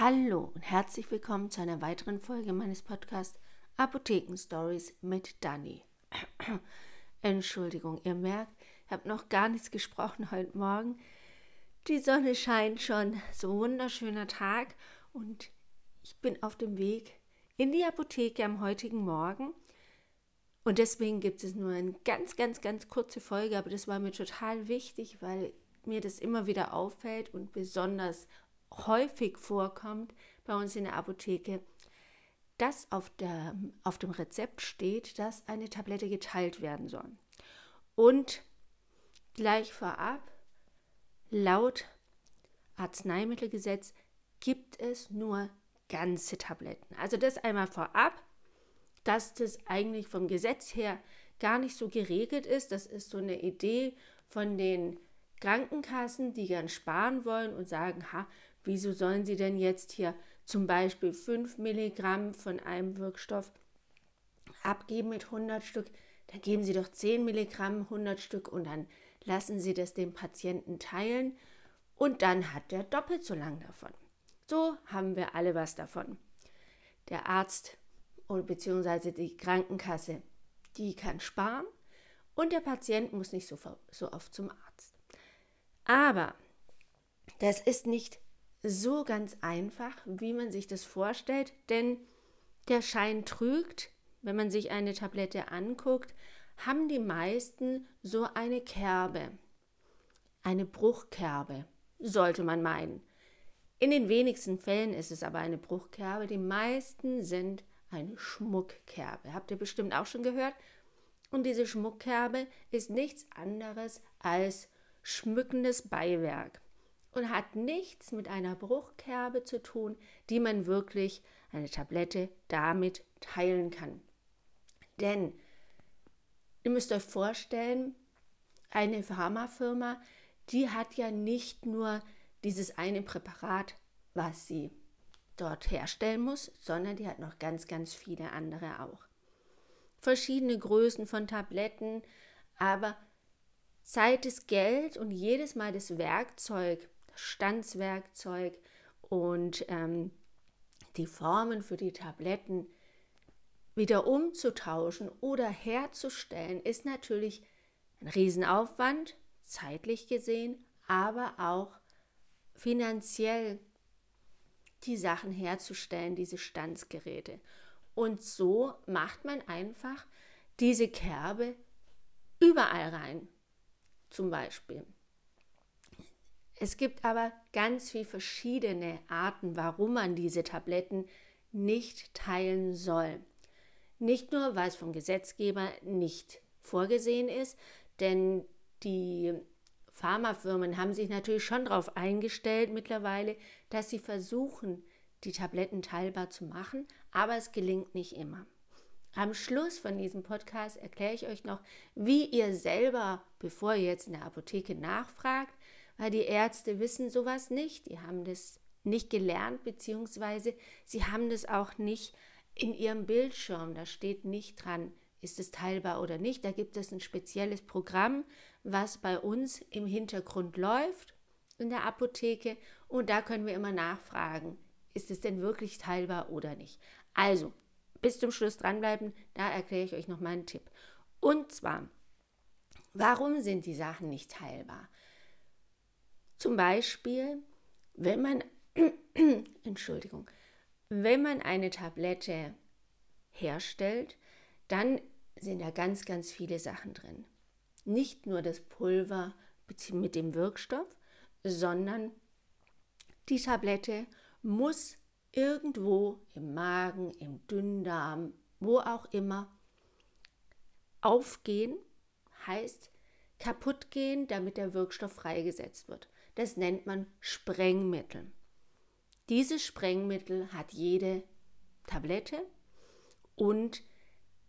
Hallo und herzlich willkommen zu einer weiteren Folge meines Podcasts Apotheken Stories mit Dani. Entschuldigung, ihr merkt, ich habe noch gar nichts gesprochen heute Morgen. Die Sonne scheint schon, so wunderschöner Tag und ich bin auf dem Weg in die Apotheke am heutigen Morgen. Und deswegen gibt es nur eine ganz, ganz, ganz kurze Folge, aber das war mir total wichtig, weil mir das immer wieder auffällt und besonders häufig vorkommt bei uns in der Apotheke, dass auf, der, auf dem Rezept steht, dass eine Tablette geteilt werden soll. Und gleich vorab, laut Arzneimittelgesetz gibt es nur ganze Tabletten. Also das einmal vorab, dass das eigentlich vom Gesetz her gar nicht so geregelt ist. Das ist so eine Idee von den Krankenkassen, die gern sparen wollen und sagen, ha, wieso sollen sie denn jetzt hier zum Beispiel 5 Milligramm von einem Wirkstoff abgeben mit 100 Stück? Dann geben sie doch 10 Milligramm 100 Stück und dann lassen sie das dem Patienten teilen und dann hat der doppelt so lang davon. So haben wir alle was davon. Der Arzt beziehungsweise die Krankenkasse, die kann sparen und der Patient muss nicht so, so oft zum Arzt. Aber das ist nicht so ganz einfach, wie man sich das vorstellt, denn der Schein trügt. Wenn man sich eine Tablette anguckt, haben die meisten so eine Kerbe, eine Bruchkerbe, sollte man meinen. In den wenigsten Fällen ist es aber eine Bruchkerbe, die meisten sind eine Schmuckkerbe. Habt ihr bestimmt auch schon gehört? Und diese Schmuckkerbe ist nichts anderes als schmückendes Beiwerk und hat nichts mit einer Bruchkerbe zu tun, die man wirklich eine Tablette damit teilen kann. Denn ihr müsst euch vorstellen, eine Pharmafirma, die hat ja nicht nur dieses eine Präparat, was sie dort herstellen muss, sondern die hat noch ganz, ganz viele andere auch. Verschiedene Größen von Tabletten, aber Zeit ist Geld und jedes Mal das Werkzeug, Stanzwerkzeug und ähm, die Formen für die Tabletten wieder umzutauschen oder herzustellen, ist natürlich ein Riesenaufwand, zeitlich gesehen, aber auch finanziell die Sachen herzustellen, diese Stanzgeräte. Und so macht man einfach diese Kerbe überall rein zum Beispiel. Es gibt aber ganz viele verschiedene Arten, warum man diese Tabletten nicht teilen soll. Nicht nur, weil es vom Gesetzgeber nicht vorgesehen ist, denn die Pharmafirmen haben sich natürlich schon darauf eingestellt mittlerweile, dass sie versuchen, die Tabletten teilbar zu machen, aber es gelingt nicht immer. Am Schluss von diesem Podcast erkläre ich euch noch, wie ihr selber, bevor ihr jetzt in der Apotheke nachfragt, weil die Ärzte wissen sowas nicht, die haben das nicht gelernt, beziehungsweise sie haben das auch nicht in ihrem Bildschirm, da steht nicht dran, ist es teilbar oder nicht. Da gibt es ein spezielles Programm, was bei uns im Hintergrund läuft in der Apotheke und da können wir immer nachfragen, ist es denn wirklich teilbar oder nicht. Also, bis zum Schluss dranbleiben, da erkläre ich euch noch mal einen Tipp. Und zwar, warum sind die Sachen nicht teilbar? Zum Beispiel, wenn man, Entschuldigung, wenn man eine Tablette herstellt, dann sind da ganz, ganz viele Sachen drin. Nicht nur das Pulver mit dem Wirkstoff, sondern die Tablette muss irgendwo im Magen, im Dünndarm, wo auch immer, aufgehen, heißt kaputt gehen, damit der Wirkstoff freigesetzt wird. Das nennt man Sprengmittel. Dieses Sprengmittel hat jede Tablette und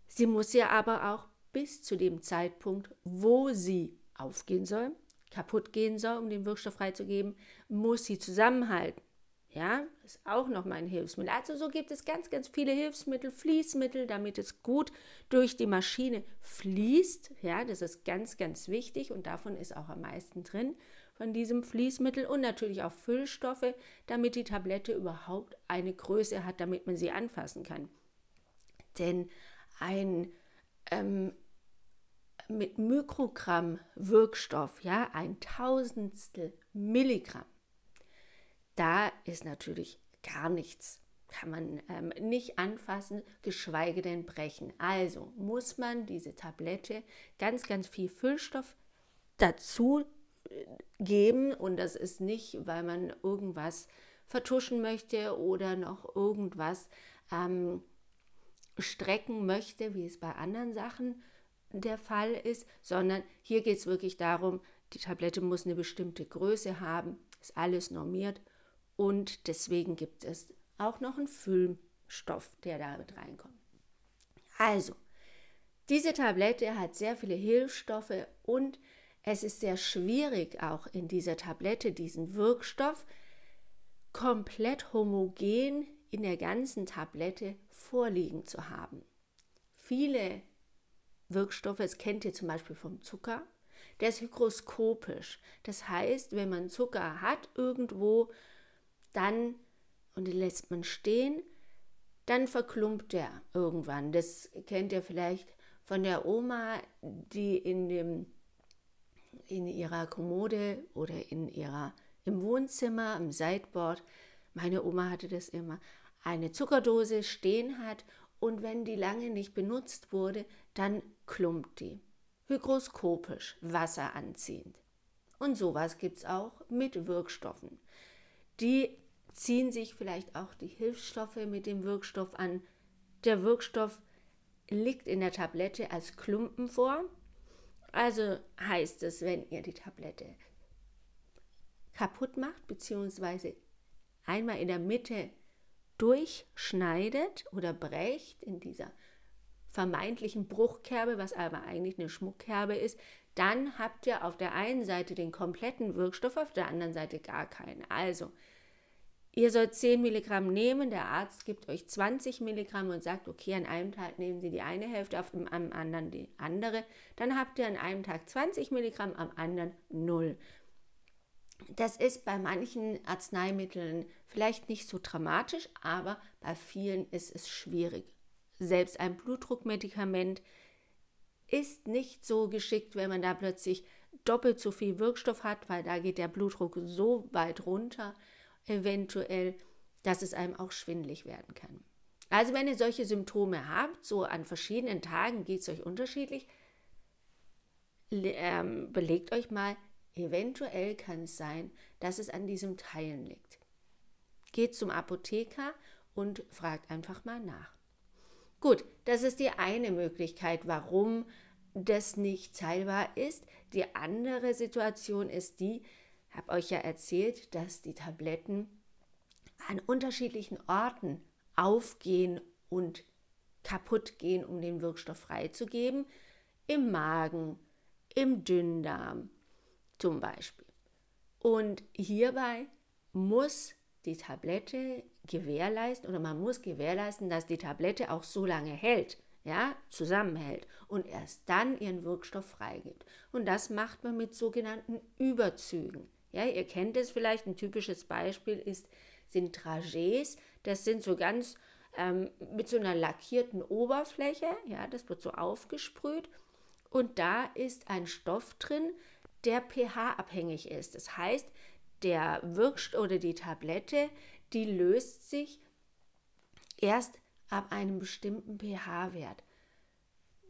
sie muss ja aber auch bis zu dem Zeitpunkt, wo sie aufgehen soll, kaputt gehen soll, um den Wirkstoff freizugeben, muss sie zusammenhalten. Ja, ist auch nochmal ein Hilfsmittel. Also so gibt es ganz, ganz viele Hilfsmittel, Fließmittel, damit es gut durch die Maschine fließt. Ja, das ist ganz, ganz wichtig und davon ist auch am meisten drin von diesem Fließmittel und natürlich auch Füllstoffe, damit die Tablette überhaupt eine Größe hat, damit man sie anfassen kann. Denn ein ähm, mit Mikrogramm Wirkstoff, ja, ein Tausendstel Milligramm, da ist natürlich gar nichts. Kann man ähm, nicht anfassen, geschweige denn brechen. Also muss man diese Tablette ganz, ganz viel Füllstoff dazu geben und das ist nicht, weil man irgendwas vertuschen möchte oder noch irgendwas ähm, strecken möchte, wie es bei anderen Sachen der Fall ist, sondern hier geht es wirklich darum, die Tablette muss eine bestimmte Größe haben, ist alles normiert und deswegen gibt es auch noch einen Füllstoff, der da mit reinkommt. Also, diese Tablette hat sehr viele Hilfsstoffe und es ist sehr schwierig auch in dieser Tablette diesen Wirkstoff komplett homogen in der ganzen Tablette vorliegen zu haben. Viele Wirkstoffe, das kennt ihr zum Beispiel vom Zucker, der ist hygroskopisch. Das heißt, wenn man Zucker hat irgendwo, dann, und den lässt man stehen, dann verklumpt der irgendwann. Das kennt ihr vielleicht von der Oma, die in, dem, in ihrer Kommode oder in ihrer, im Wohnzimmer, im Sideboard, meine Oma hatte das immer, eine Zuckerdose stehen hat und wenn die lange nicht benutzt wurde, dann klumpt die. Hygroskopisch, wasseranziehend. Und sowas gibt es auch mit Wirkstoffen. Die ziehen sich vielleicht auch die Hilfsstoffe mit dem Wirkstoff an. Der Wirkstoff liegt in der Tablette als Klumpen vor. Also heißt es, wenn ihr die Tablette kaputt macht, beziehungsweise einmal in der Mitte durchschneidet oder brecht in dieser vermeintlichen Bruchkerbe, was aber eigentlich eine Schmuckkerbe ist, dann habt ihr auf der einen Seite den kompletten Wirkstoff, auf der anderen Seite gar keinen. Also, ihr sollt 10 Milligramm nehmen, der Arzt gibt euch 20 Milligramm und sagt, okay, an einem Tag nehmen Sie die eine Hälfte, auf dem am anderen die andere. Dann habt ihr an einem Tag 20 Milligramm, am anderen 0. Das ist bei manchen Arzneimitteln vielleicht nicht so dramatisch, aber bei vielen ist es schwierig. Selbst ein Blutdruckmedikament ist nicht so geschickt, wenn man da plötzlich doppelt so viel Wirkstoff hat, weil da geht der Blutdruck so weit runter, eventuell, dass es einem auch schwindlig werden kann. Also wenn ihr solche Symptome habt, so an verschiedenen Tagen geht es euch unterschiedlich, ähm, belegt euch mal, Eventuell kann es sein, dass es an diesem Teilen liegt. Geht zum Apotheker und fragt einfach mal nach. Gut, das ist die eine Möglichkeit, warum das nicht teilbar ist. Die andere Situation ist die, habe euch ja erzählt, dass die Tabletten an unterschiedlichen Orten aufgehen und kaputt gehen, um den Wirkstoff freizugeben. Im Magen, im Dünndarm, zum Beispiel. Und hierbei muss die Tablette gewährleisten oder man muss gewährleisten, dass die Tablette auch so lange hält, ja, zusammenhält und erst dann ihren Wirkstoff freigibt. Und das macht man mit sogenannten Überzügen. Ja, ihr kennt es vielleicht, ein typisches Beispiel ist, sind Trajets, das sind so ganz ähm, mit so einer lackierten Oberfläche, ja, das wird so aufgesprüht und da ist ein Stoff drin, der pH-abhängig ist. Das heißt, der Wirkstoff oder die Tablette, die löst sich erst ab einem bestimmten pH-Wert.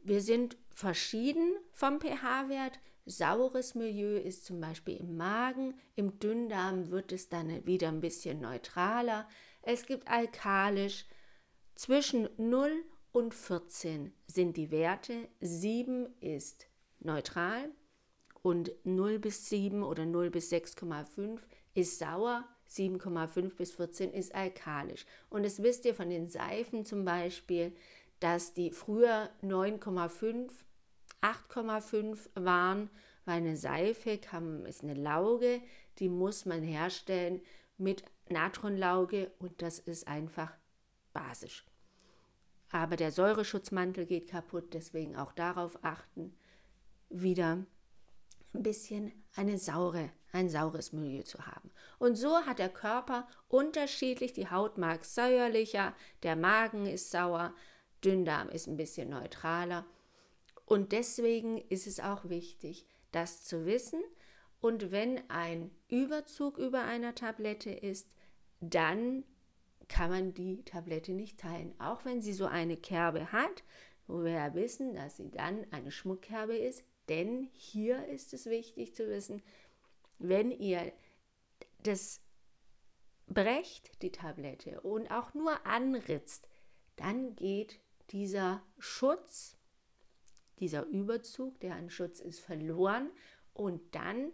Wir sind verschieden vom pH-Wert. Saures Milieu ist zum Beispiel im Magen, im Dünndarm wird es dann wieder ein bisschen neutraler. Es gibt alkalisch. Zwischen 0 und 14 sind die Werte. 7 ist neutral, und 0 bis 7 oder 0 bis 6,5 ist sauer, 7,5 bis 14 ist alkalisch. Und das wisst ihr von den Seifen zum Beispiel, dass die früher 9,5, 8,5 waren, weil eine Seife kann, ist eine Lauge, die muss man herstellen mit Natronlauge und das ist einfach basisch. Aber der Säureschutzmantel geht kaputt, deswegen auch darauf achten. Wieder ein bisschen eine saure ein saures Milieu zu haben. Und so hat der Körper unterschiedlich, die Haut mag säuerlicher, der Magen ist sauer, Dünndarm ist ein bisschen neutraler. Und deswegen ist es auch wichtig, das zu wissen. Und wenn ein Überzug über einer Tablette ist, dann kann man die Tablette nicht teilen. Auch wenn sie so eine Kerbe hat, wo wir ja wissen, dass sie dann eine Schmuckkerbe ist. Denn hier ist es wichtig zu wissen, wenn ihr das brecht, die Tablette, und auch nur anritzt, dann geht dieser Schutz, dieser Überzug, der ein Schutz ist, verloren und dann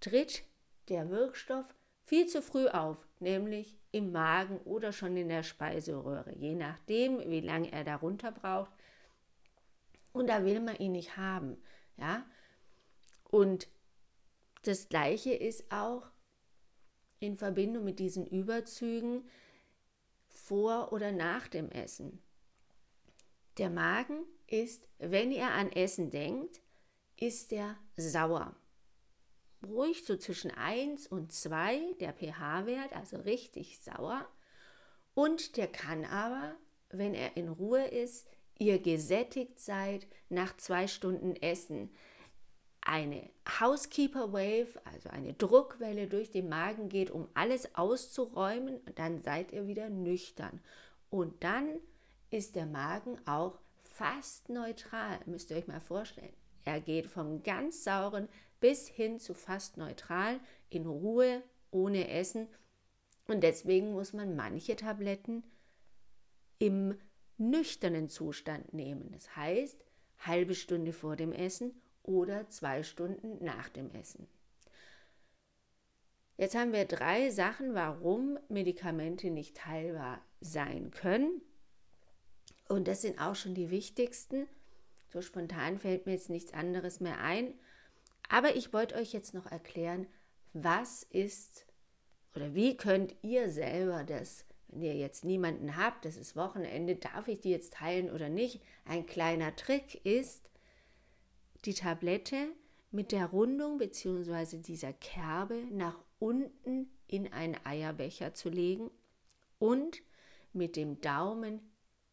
tritt der Wirkstoff viel zu früh auf, nämlich im Magen oder schon in der Speiseröhre, je nachdem, wie lange er darunter braucht. Und da will man ihn nicht haben, ja. Und das Gleiche ist auch in Verbindung mit diesen Überzügen vor oder nach dem Essen. Der Magen ist, wenn ihr an Essen denkt, ist der sauer. Ruhig so zwischen 1 und 2 der pH-Wert, also richtig sauer. Und der kann aber, wenn er in Ruhe ist, ihr gesättigt seid, nach zwei Stunden Essen eine Housekeeper Wave, also eine Druckwelle durch den Magen geht, um alles auszuräumen, dann seid ihr wieder nüchtern. Und dann ist der Magen auch fast neutral, müsst ihr euch mal vorstellen. Er geht vom ganz sauren bis hin zu fast neutral, in Ruhe, ohne Essen. Und deswegen muss man manche Tabletten im nüchternen Zustand nehmen. Das heißt, halbe Stunde vor dem Essen oder zwei Stunden nach dem Essen. Jetzt haben wir drei Sachen, warum Medikamente nicht teilbar sein können. Und das sind auch schon die wichtigsten. So spontan fällt mir jetzt nichts anderes mehr ein. Aber ich wollte euch jetzt noch erklären, was ist oder wie könnt ihr selber das, wenn ihr jetzt niemanden habt, das ist Wochenende, darf ich die jetzt teilen oder nicht? Ein kleiner Trick ist, die Tablette mit der Rundung bzw. dieser Kerbe nach unten in einen Eierbecher zu legen und mit dem Daumen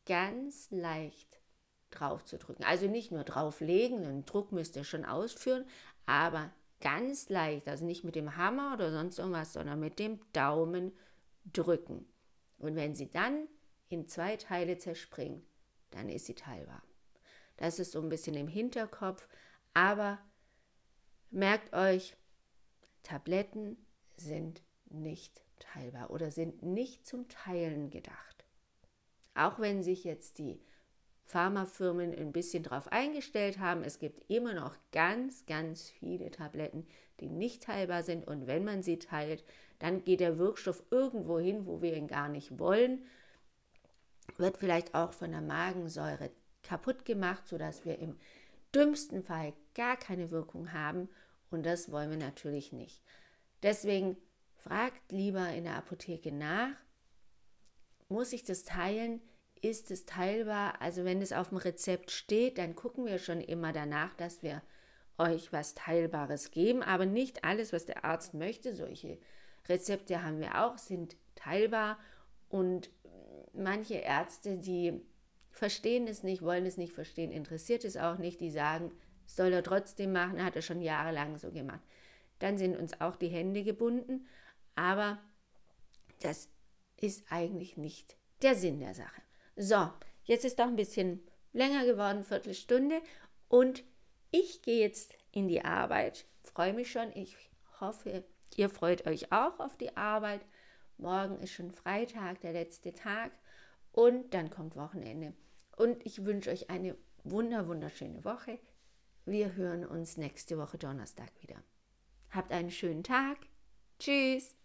ganz leicht drauf zu drücken. Also nicht nur drauflegen, den Druck müsst ihr schon ausführen, aber ganz leicht, also nicht mit dem Hammer oder sonst irgendwas, sondern mit dem Daumen drücken. Und wenn sie dann in zwei Teile zerspringt, dann ist sie teilbar. Das ist so ein bisschen im Hinterkopf. Aber merkt euch, Tabletten sind nicht teilbar oder sind nicht zum Teilen gedacht. Auch wenn sich jetzt die Pharmafirmen ein bisschen darauf eingestellt haben, es gibt immer noch ganz, ganz viele Tabletten, die nicht teilbar sind. Und wenn man sie teilt, dann geht der Wirkstoff irgendwo hin, wo wir ihn gar nicht wollen. Wird vielleicht auch von der Magensäure kaputt gemacht, sodass wir im dümmsten Fall gar keine Wirkung haben. Und das wollen wir natürlich nicht. Deswegen fragt lieber in der Apotheke nach, muss ich das teilen? Ist es teilbar? Also wenn es auf dem Rezept steht, dann gucken wir schon immer danach, dass wir euch was Teilbares geben. Aber nicht alles, was der Arzt möchte. Solche Rezepte haben wir auch, sind teilbar. Und manche Ärzte, die verstehen es nicht, wollen es nicht verstehen, interessiert es auch nicht, die sagen, soll er trotzdem machen, hat er schon jahrelang so gemacht. Dann sind uns auch die Hände gebunden, aber das ist eigentlich nicht der Sinn der Sache. So, jetzt ist doch ein bisschen länger geworden, Viertelstunde und ich gehe jetzt in die Arbeit. Freue mich schon. Ich hoffe, ihr freut euch auch auf die Arbeit. Morgen ist schon Freitag, der letzte Tag und dann kommt Wochenende. Und ich wünsche euch eine wunder, wunderschöne Woche. Wir hören uns nächste Woche Donnerstag wieder. Habt einen schönen Tag. Tschüss.